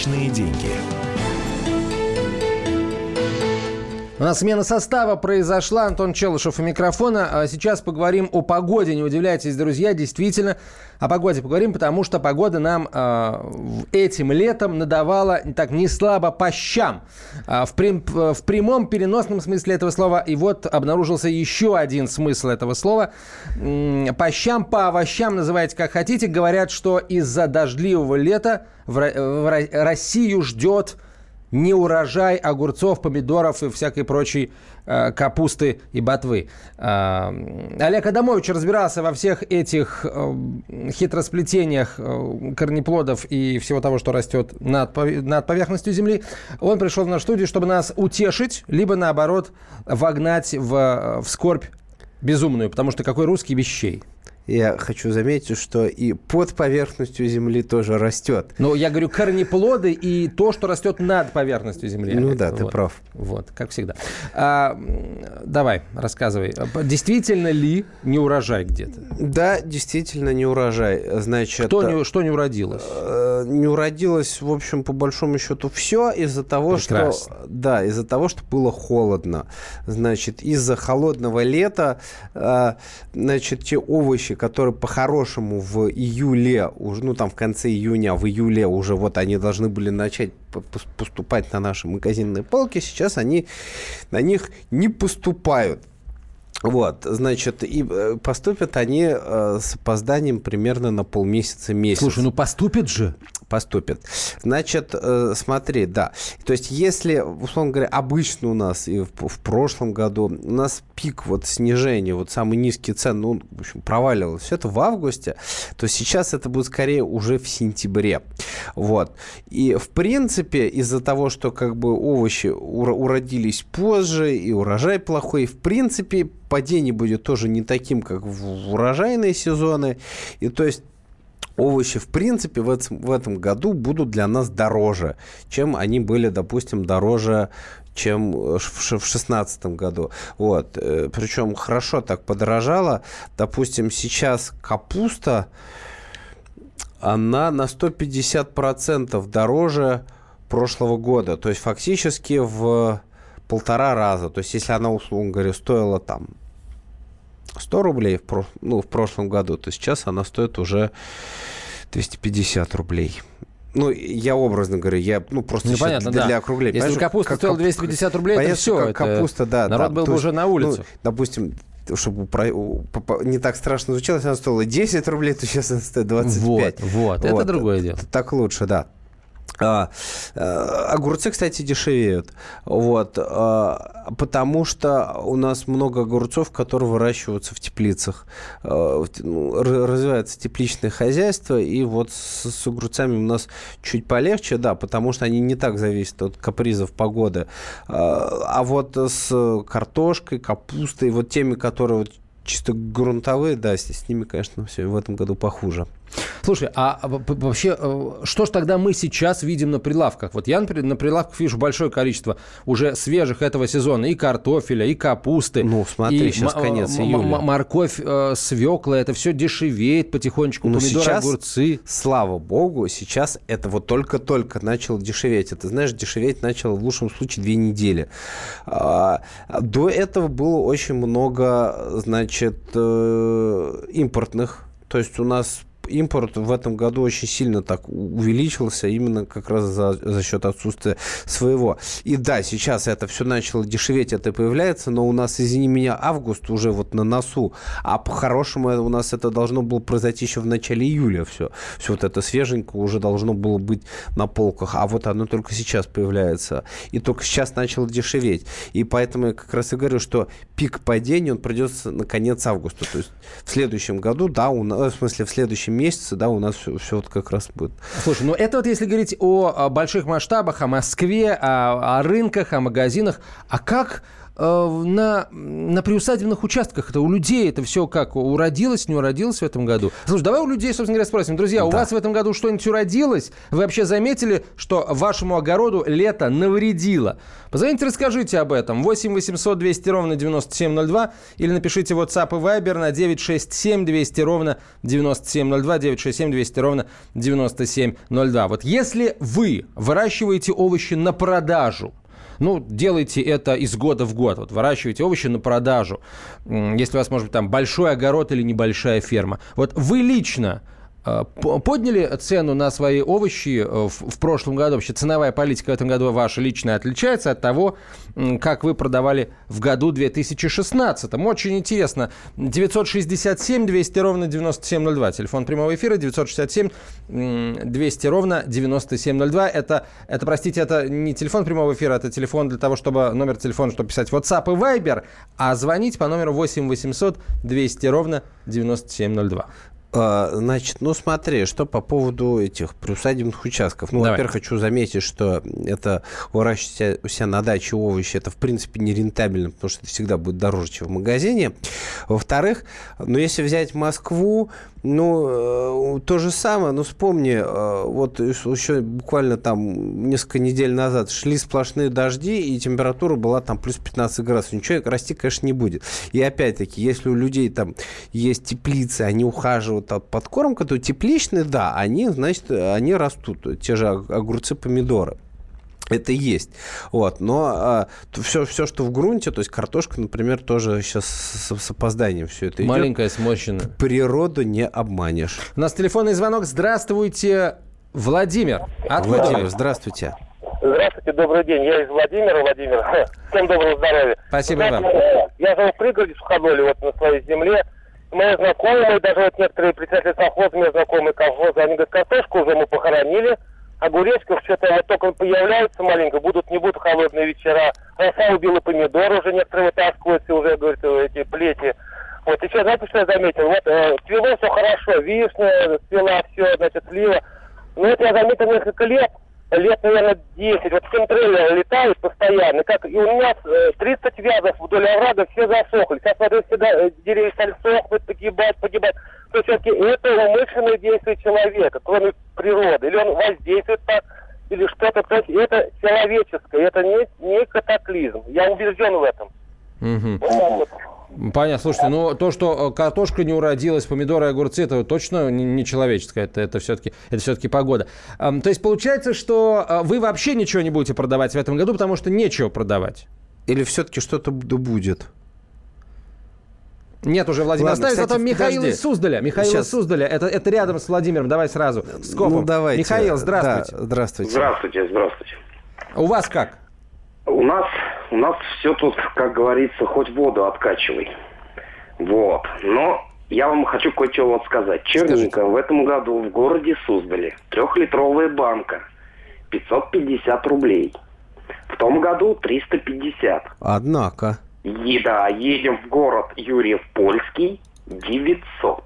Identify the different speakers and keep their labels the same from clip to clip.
Speaker 1: Личные деньги.
Speaker 2: У нас смена состава произошла. Антон Челышев у микрофона. А сейчас поговорим о погоде. Не удивляйтесь, друзья, действительно о погоде поговорим, потому что погода нам э, этим летом надавала так не слабо по щам. Э, в, прям, в прямом переносном смысле этого слова. И вот обнаружился еще один смысл этого слова. По щам, по овощам, называйте как хотите. Говорят, что из-за дождливого лета в, в Россию ждет не урожай огурцов, помидоров и всякой прочей э, капусты и ботвы. Э, Олег Адамович разбирался во всех этих э, хитросплетениях э, корнеплодов и всего того, что растет над, над поверхностью земли. Он пришел в нашу студию, чтобы нас утешить, либо наоборот вогнать в, в скорбь безумную, потому что какой русский вещей
Speaker 3: я хочу заметить, что и под поверхностью Земли тоже растет.
Speaker 2: Ну, я говорю, корнеплоды и то, что растет над поверхностью Земли.
Speaker 3: Ну да, вот. ты прав.
Speaker 2: Вот, как всегда. А, давай, рассказывай. Действительно ли не урожай где-то?
Speaker 3: Да, действительно не урожай. Значит,
Speaker 2: Кто не, что не уродилось?
Speaker 3: Не уродилось, в общем, по большому счету все из-за того, Прекрасно. что... Да, из-за того, что было холодно. Значит, из-за холодного лета, э, значит, те овощи, которые по-хорошему в июле, уже, ну там в конце июня, в июле уже вот они должны были начать поступать на наши магазинные полки, сейчас они на них не поступают. Вот, значит, и э, поступят они э, с опозданием примерно на полмесяца месяц.
Speaker 2: Слушай, ну поступят же.
Speaker 3: Поступят. Значит, э, смотри, да. То есть, если, условно говоря, обычно у нас и в прошлом году у нас пик вот снижения, вот самый низкий цен, ну, в общем, проваливалось все это в августе, то сейчас это будет скорее уже в сентябре. Вот. И, в принципе, из-за того, что как бы овощи уродились позже и урожай плохой, в принципе, падение будет тоже не таким, как в урожайные сезоны. И то есть овощи, в принципе, в этом, в этом году будут для нас дороже, чем они были, допустим, дороже чем в 2016 году. Вот. Э, Причем хорошо так подорожало. Допустим, сейчас капуста, она на 150% дороже прошлого года. То есть фактически в полтора раза. То есть если она, условно говоря, стоила там 100 рублей в, про, ну, в прошлом году, то сейчас она стоит уже 250 рублей. Ну, я образно говорю, я ну просто
Speaker 2: ну, понятно, для, да.
Speaker 3: для округления.
Speaker 2: Если капуста как, стоила 250 рублей, понятно, это все.
Speaker 3: Капуста, да.
Speaker 2: Народ
Speaker 3: да,
Speaker 2: был бы уже на улице. Ну,
Speaker 3: допустим, чтобы про, не так страшно звучало, если она стоила 10 рублей, то сейчас она стоит 25.
Speaker 2: Вот, вот, вот. это другое дело.
Speaker 3: Так лучше, да. А, а, огурцы, кстати, дешевеют. Вот, а, потому что у нас много огурцов, которые выращиваются в теплицах. А, ну, развивается тепличное хозяйство, и вот с, с огурцами у нас чуть полегче, да, потому что они не так зависят от капризов погоды. А, а вот с картошкой, капустой, вот теми, которые вот чисто грунтовые, да, с ними, конечно, все в этом году похуже.
Speaker 2: Слушай, а вообще, э, что ж тогда мы сейчас видим на прилавках? Вот я, например, на прилавках вижу большое количество уже свежих этого сезона и картофеля, и капусты.
Speaker 3: Ну, смотри, и сейчас конец июля.
Speaker 2: Морковь, э, свекла, это все дешевеет потихонечку,
Speaker 3: Но
Speaker 2: помидоры,
Speaker 3: сейчас,
Speaker 2: огурцы.
Speaker 3: Слава богу, сейчас это вот только-только начало дешеветь. Это, знаешь, дешеветь начало в лучшем случае две недели. А, до этого было очень много, значит, э, импортных то есть у нас импорт в этом году очень сильно так увеличился, именно как раз за, за счет отсутствия своего. И да, сейчас это все начало дешеветь, это появляется, но у нас, извини меня, август уже вот на носу, а по-хорошему у нас это должно было произойти еще в начале июля все. Все вот это свеженькое уже должно было быть на полках, а вот оно только сейчас появляется. И только сейчас начало дешеветь. И поэтому я как раз и говорю, что пик падения, он придется на конец августа. То есть в следующем году, да, у нас, в смысле в следующем месяце, да, у нас все, все вот как раз будет.
Speaker 2: Слушай, ну это вот если говорить о, о больших масштабах, о Москве, о, о рынках, о магазинах, а как на, на приусадебных участках. Это у людей это все как уродилось, не уродилось в этом году. Слушай, давай у людей, собственно говоря, спросим. Друзья, у вас в этом году что-нибудь уродилось? Вы вообще заметили, что вашему огороду лето навредило? Позвоните, расскажите об этом. 8 800 200 ровно 9702 или напишите WhatsApp и Viber на 967 200 ровно 9702, 967 200 ровно 9702. Вот если вы выращиваете овощи на продажу, ну, делайте это из года в год. Вот выращивайте овощи на продажу. Если у вас, может быть, там большой огород или небольшая ферма. Вот вы лично подняли цену на свои овощи э, в прошлом году? Вообще ценовая политика в этом году ваша личная отличается от того, как вы продавали в году 2016? Очень интересно. 967 200 ровно 9702. Телефон прямого эфира 967 200 ровно 9702. Это, это, простите, это не телефон прямого эфира, это телефон для того, чтобы номер телефона, чтобы писать WhatsApp и Viber, а звонить по номеру 8 800 200 ровно 9702.
Speaker 3: А, значит, ну смотри, что по поводу этих приусадебных участков. Ну, во-первых, хочу заметить, что это выращивать у себя на даче овощи, это в принципе не рентабельно, потому что это всегда будет дороже, чем в магазине. Во-вторых, ну если взять Москву, ну, э, то же самое, ну, вспомни, э, вот еще буквально там несколько недель назад шли сплошные дожди, и температура была там плюс 15 градусов. Ничего расти, конечно, не будет. И опять-таки, если у людей там есть теплицы, они ухаживают от подкормка, то тепличные, да, они, значит, они растут, те же огурцы, помидоры это есть. Вот. Но а, все, все, что в грунте, то есть картошка, например, тоже сейчас с, с опозданием все это
Speaker 2: Маленькая, идет. сморщенная.
Speaker 3: Природу не обманешь.
Speaker 2: У нас телефонный звонок. Здравствуйте, Владимир.
Speaker 3: Откуда Владимир, вы? здравствуйте.
Speaker 1: Здравствуйте, добрый день. Я из Владимира, Владимир. Всем доброго здоровья.
Speaker 2: Спасибо Знаете,
Speaker 1: вам. Я живу в пригороде Суходоле, вот на своей земле. Мои знакомые, даже вот некоторые представители совхоза, мои знакомые колхозы, они говорят, картошку уже мы похоронили, огуречков что-то вот только появляются маленько, будут, не будут холодные вечера. Роса убила помидор, уже некоторые вытаскиваются, уже, говорят, эти плети. Вот, еще, знаете, что я заметил? Вот, э, цвело все хорошо, вишня, цвела все, значит, слива. Но это я заметил несколько лет, лет, наверное, 10. Вот в летают постоянно. Как, и у меня э, 30 вязов вдоль оврага все засохли. Сейчас, смотрю, все э, деревья стали сохнуть, погибать, погибать. То есть все-таки это умышленное действие человека, кроме природы. Или он воздействует так, или что-то. То есть это человеческое, это не, не катаклизм. Я убежден в этом.
Speaker 2: Угу. Вот. Понятно. Слушайте, ну то, что э, картошка не уродилась, помидоры и огурцы, это точно не человеческое, это, это все-таки это все-таки погода. То есть получается, что э, вы вообще ничего не будете продавать в этом году, потому что нечего продавать?
Speaker 3: Или все-таки что-то будет?
Speaker 2: Нет уже Владимир Ладно, Оставим, зато Михаил из Суздаля. Михаил Сейчас. из Суздаля. Это, это рядом с Владимиром. Давай сразу. С
Speaker 3: Ну, давайте.
Speaker 2: Михаил, здравствуйте.
Speaker 3: Да, здравствуйте.
Speaker 1: Здравствуйте, здравствуйте.
Speaker 2: У вас как?
Speaker 1: У нас, у нас все тут, как говорится, хоть воду откачивай. Вот. Но я вам хочу кое-что вот сказать. Черника в этом году в городе Суздале трехлитровая банка 550 рублей. В том году 350.
Speaker 3: Однако.
Speaker 1: И да, едем в город Юрьев Польский 900.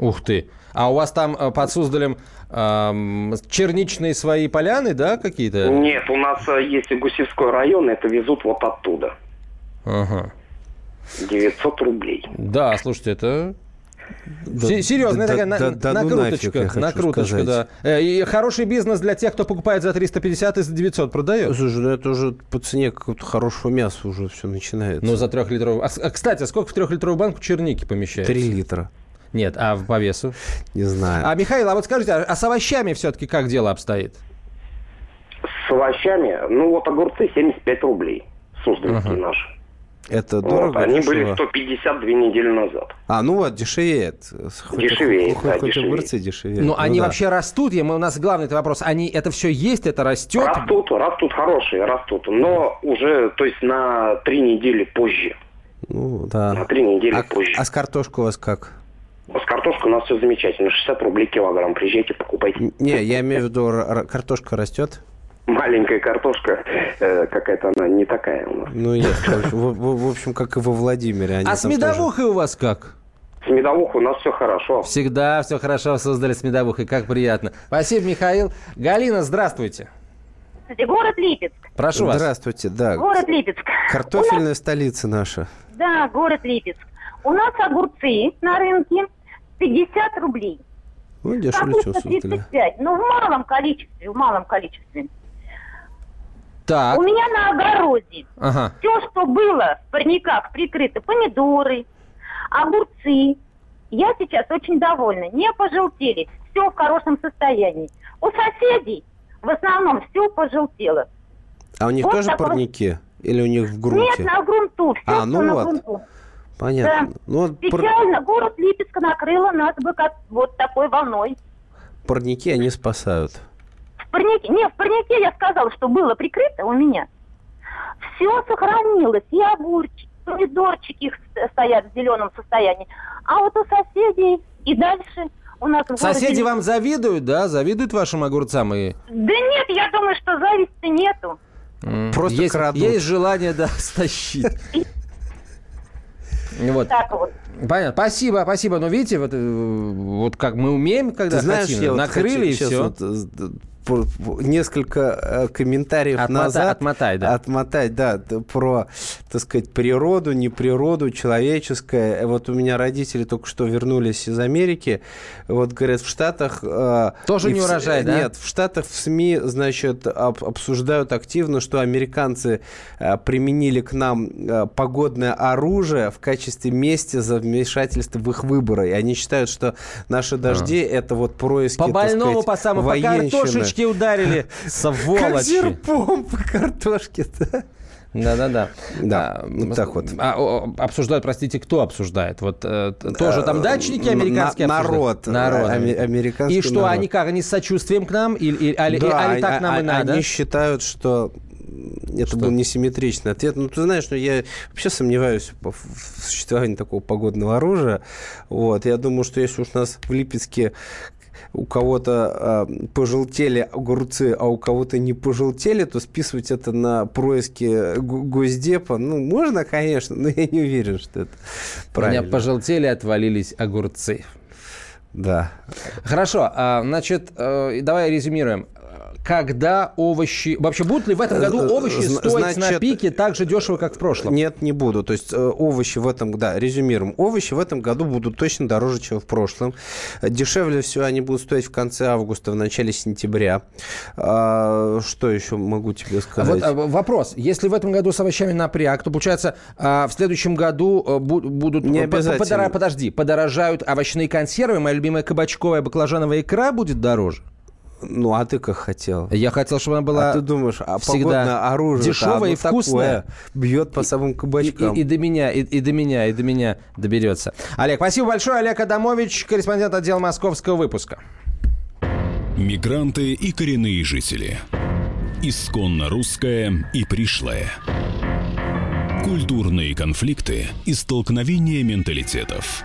Speaker 2: Ух ты. А у вас там э, под Суздалем эм, черничные свои поляны, да, какие-то?
Speaker 1: Нет, у нас э, есть Гусевской район, это везут вот оттуда.
Speaker 2: Ага.
Speaker 1: 900 рублей.
Speaker 2: Да, слушайте, это да, Серьезная да, такая да, да, накруточка. Ну накруточка, да. Э, и хороший бизнес для тех, кто покупает за 350 и за 900 продает.
Speaker 3: Слушай, ну это уже по цене какого-то хорошего мяса уже все начинается.
Speaker 2: Ну, за трехлитровую. А, а, кстати, сколько в трехлитровую банку черники помещается?
Speaker 3: Три литра.
Speaker 2: Нет, а по весу?
Speaker 3: Не знаю.
Speaker 2: А, Михаил, а вот скажите, а, а с овощами все-таки как дело обстоит?
Speaker 1: С овощами? Ну, вот огурцы 75 рублей. Суздальские uh-huh. наши.
Speaker 3: Это дорого? Вот,
Speaker 1: они дешево? были 150 две недели назад.
Speaker 3: А, ну вот, дешевеет.
Speaker 1: Дешевеет, хоть, да,
Speaker 3: хоть дешевеет. огурцы дешевеют.
Speaker 2: Ну, ну они да. вообще растут? Мы, у нас главный вопрос. Они, это все есть, это растет?
Speaker 1: Растут, растут хорошие, растут. Но уже, то есть на три недели позже.
Speaker 3: Ну, да.
Speaker 1: На три недели
Speaker 3: а,
Speaker 1: позже.
Speaker 3: А с картошкой у вас как?
Speaker 1: С картошкой у нас все замечательно. 60 рублей килограмм. Приезжайте, покупайте.
Speaker 3: Не, я имею в виду, картошка растет?
Speaker 1: маленькая картошка, э, какая-то она не такая у нас.
Speaker 3: Ну, ясно. В, в, в общем, как и во Владимире.
Speaker 2: Они а с медовухой тоже... у вас как?
Speaker 1: С медовухой у нас все хорошо.
Speaker 2: Всегда все хорошо создали с медовухой. Как приятно. Спасибо, Михаил. Галина, здравствуйте.
Speaker 4: Здравствуйте, город Липецк.
Speaker 2: Прошу вас.
Speaker 3: Здравствуйте, да.
Speaker 4: Город Липецк.
Speaker 3: Картофельная столица наша.
Speaker 4: Да, город Липецк. У нас огурцы на рынке 50 рублей.
Speaker 3: Ну, дешевле, сутали.
Speaker 4: 35, но в малом количестве, в малом количестве.
Speaker 2: Так.
Speaker 4: У меня на огороде
Speaker 2: Ага.
Speaker 4: все, что было в парниках прикрыто, помидоры, огурцы, я сейчас очень довольна. Не пожелтели, все в хорошем состоянии. У соседей в основном все пожелтело.
Speaker 3: А у них
Speaker 4: Вот
Speaker 3: тоже
Speaker 4: такой-
Speaker 3: парники? Или у них в грунте?
Speaker 4: Нет, на грунту, все,
Speaker 3: А, ну
Speaker 4: на
Speaker 3: вот.
Speaker 4: грунту.
Speaker 3: Понятно.
Speaker 4: Да.
Speaker 3: Ну, вот пар-
Speaker 4: Печально, город Липецк накрыло нас бы как вот такой волной.
Speaker 3: парники они спасают.
Speaker 4: В парнике, не, в парнике я сказала, что было прикрыто у меня. Все сохранилось, и огурчики, помидорчики их ст- стоят в зеленом состоянии. А вот у соседей и дальше у нас... в городе
Speaker 2: Соседи
Speaker 4: Липецк-
Speaker 2: вам завидуют, да? Завидуют вашим огурцам? И...
Speaker 4: Да нет, я думаю, что зависти нету.
Speaker 3: Просто
Speaker 2: есть,
Speaker 3: крадут.
Speaker 2: есть желание, да, стащить. Вот.
Speaker 4: Так вот.
Speaker 2: Понятно. Спасибо, спасибо. Но видите, вот, э, вот как мы умеем, когда
Speaker 3: Ты знаешь,
Speaker 2: хотим,
Speaker 3: я вот
Speaker 2: накрыли
Speaker 3: хочу
Speaker 2: и все.
Speaker 3: вот, э, несколько э, комментариев
Speaker 2: Отмота-
Speaker 3: назад.
Speaker 2: отмотай, да.
Speaker 3: Отмотать, да, про, так сказать, природу, не природу, человеческое. Э, Вот у меня родители только что вернулись из Америки. Вот, говорят, в Штатах... э,
Speaker 2: Тоже не
Speaker 3: в
Speaker 2: урожай, да?
Speaker 3: Нет, в Штатах в СМИ, значит, об- обсуждают активно, что американцы применили к нам погодное оружие в качестве мести за вмешательство в их выборы. И они считают, что наши дожди это вот происки,
Speaker 2: По больному,
Speaker 3: сказать,
Speaker 2: по самому, по
Speaker 3: военщины.
Speaker 2: Картошечке ударили,
Speaker 3: Как
Speaker 2: сволочи.
Speaker 3: серпом по картошке, да?
Speaker 2: Да-да-да.
Speaker 3: Да,
Speaker 2: А,
Speaker 3: вот так вот.
Speaker 2: а, обсуждают, простите, кто обсуждает? Вот э, тоже там
Speaker 3: Э,
Speaker 2: американские
Speaker 3: на-
Speaker 2: обсуждают?
Speaker 3: народ,
Speaker 2: Народ.
Speaker 3: аме- американский
Speaker 2: И что,
Speaker 3: народ.
Speaker 2: они как, они с сочувствием к нам? Или, так
Speaker 3: а-
Speaker 2: нам и надо?
Speaker 3: Они считают, что это
Speaker 2: Что?
Speaker 3: был несимметричный ответ. Ну, ты знаешь, ну, я вообще сомневаюсь в в существовании такого погодного оружия. Вот. Я думаю, что если уж у нас в Липецке у кого-то э, пожелтели огурцы, а у кого-то не пожелтели, то списывать это на происки Госдепа, ну, можно, конечно, но я не уверен, что это
Speaker 2: У
Speaker 3: правильно.
Speaker 2: меня пожелтели, отвалились огурцы.
Speaker 3: Да.
Speaker 2: Хорошо, а, значит, э, давай резюмируем. Когда овощи... Вообще, будут ли в этом году
Speaker 3: Э,
Speaker 2: овощи
Speaker 3: зна-
Speaker 2: стоить на пике так же дешево, как в прошлом?
Speaker 3: Нет, не буду. То есть э, овощи в этом, да, резюмируем. Овощи в этом году будут точно дороже, чем в прошлом. Э, Дешевле всего они будут стоить в конце августа, в начале сентября. А, что еще могу тебе
Speaker 2: А
Speaker 3: сказать?
Speaker 2: Вот а, вопрос. Если в этом году с овощами напряг, то получается а, в следующем году бу- будут...
Speaker 3: Не обязательно.
Speaker 2: Подожди, подорожают овощные консервы, моя любимая кабачковая баклажановая икра будет дороже?
Speaker 3: Ну, а ты как хотел?
Speaker 2: Я хотел, чтобы она была
Speaker 3: а ты думаешь, а
Speaker 2: всегда
Speaker 3: оружие
Speaker 2: дешевое и вкусное.
Speaker 3: бьет по самым
Speaker 2: И,
Speaker 3: кабачкам.
Speaker 2: и- и до меня, и, и до меня, и до меня доберется. Олег, спасибо большое. Олег Адамович, корреспондент отдела московского выпуска.
Speaker 5: Мигранты и коренные жители. Исконно русское и пришлое. Культурные конфликты и столкновения менталитетов.